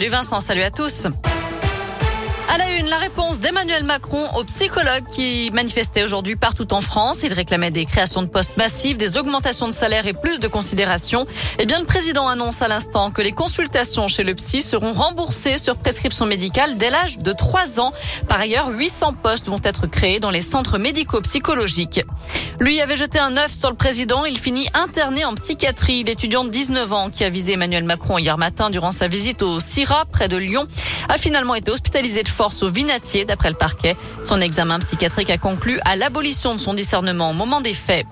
Salut Vincent, salut à tous. À la une, la réponse d'Emmanuel Macron aux psychologues qui manifestaient aujourd'hui partout en France. Il réclamait des créations de postes massives, des augmentations de salaire et plus de considération. Eh bien, le président annonce à l'instant que les consultations chez le psy seront remboursées sur prescription médicale dès l'âge de 3 ans. Par ailleurs, 800 postes vont être créés dans les centres médico-psychologiques. Lui avait jeté un œuf sur le président. Il finit interné en psychiatrie. L'étudiant de 19 ans qui a visé Emmanuel Macron hier matin durant sa visite au CIRA près de Lyon a finalement été hospitalisé de force au Vinatier, d'après le parquet. Son examen psychiatrique a conclu à l'abolition de son discernement au moment des faits.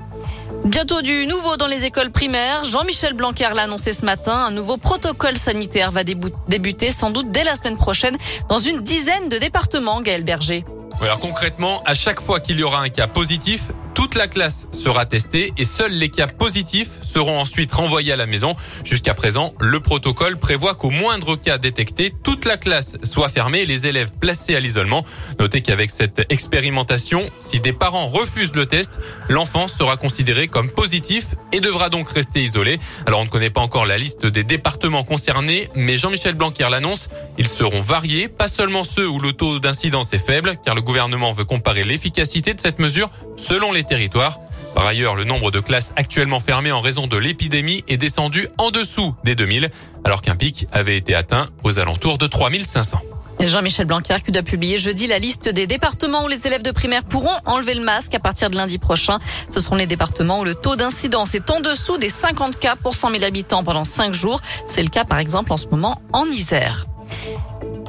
Bientôt du nouveau dans les écoles primaires. Jean-Michel Blanquer l'a annoncé ce matin. Un nouveau protocole sanitaire va débuter sans doute dès la semaine prochaine dans une dizaine de départements, Gaël Berger. Alors concrètement, à chaque fois qu'il y aura un cas positif, la classe sera testée et seuls les cas positifs seront ensuite renvoyés à la maison. Jusqu'à présent, le protocole prévoit qu'au moindre cas détecté, toute la classe soit fermée et les élèves placés à l'isolement. Notez qu'avec cette expérimentation, si des parents refusent le test, l'enfant sera considéré comme positif et devra donc rester isolé. Alors on ne connaît pas encore la liste des départements concernés, mais Jean-Michel Blanquer l'annonce, ils seront variés, pas seulement ceux où le taux d'incidence est faible, car le gouvernement veut comparer l'efficacité de cette mesure selon les Par ailleurs, le nombre de classes actuellement fermées en raison de l'épidémie est descendu en dessous des 2000, alors qu'un pic avait été atteint aux alentours de 3500. Jean-Michel Blanquer qui a publié jeudi la liste des départements où les élèves de primaire pourront enlever le masque à partir de lundi prochain. Ce seront les départements où le taux d'incidence est en dessous des 50 cas pour 100 000 habitants pendant 5 jours. C'est le cas par exemple en ce moment en Isère.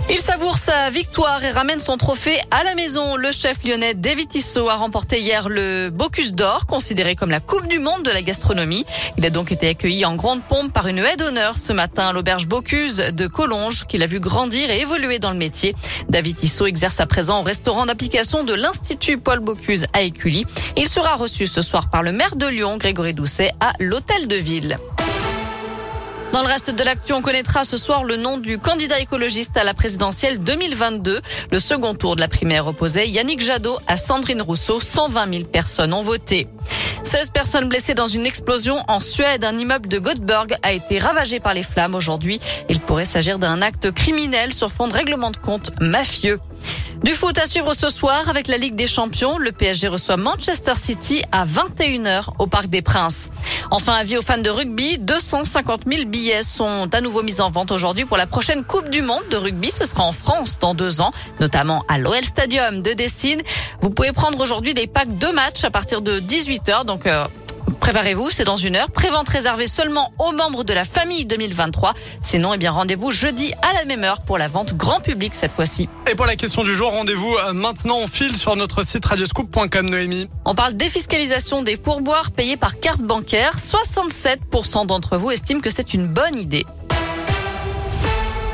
Il savoure sa victoire et ramène son trophée à la maison. Le chef lyonnais David Tissot a remporté hier le Bocuse d'Or, considéré comme la Coupe du Monde de la gastronomie. Il a donc été accueilli en grande pompe par une aide d'honneur ce matin à l'auberge Bocuse de Collonges, qu'il a vu grandir et évoluer dans le métier. David Tissot exerce à présent au restaurant d'application de l'Institut Paul Bocuse à Écully. Il sera reçu ce soir par le maire de Lyon, Grégory Doucet, à l'Hôtel de Ville. Dans le reste de l'actu, on connaîtra ce soir le nom du candidat écologiste à la présidentielle 2022. Le second tour de la primaire opposait Yannick Jadot à Sandrine Rousseau. 120 000 personnes ont voté. 16 personnes blessées dans une explosion en Suède. Un immeuble de Göteborg a été ravagé par les flammes aujourd'hui. Il pourrait s'agir d'un acte criminel sur fond de règlement de compte mafieux. Du foot à suivre ce soir avec la Ligue des Champions. Le PSG reçoit Manchester City à 21h au Parc des Princes. Enfin, avis aux fans de rugby, 250 000 billets sont à nouveau mis en vente aujourd'hui pour la prochaine Coupe du Monde de rugby. Ce sera en France dans deux ans, notamment à l'OL Stadium de Dessine. Vous pouvez prendre aujourd'hui des packs de matchs à partir de 18h. Donc, euh, Préparez-vous, c'est dans une heure. Prévente réservée seulement aux membres de la famille 2023. Sinon, eh bien, rendez-vous jeudi à la même heure pour la vente grand public cette fois-ci. Et pour la question du jour, rendez-vous euh, maintenant. On file sur notre site radioscoop.com, Noémie. On parle défiscalisation des pourboires payés par carte bancaire. 67% d'entre vous estiment que c'est une bonne idée.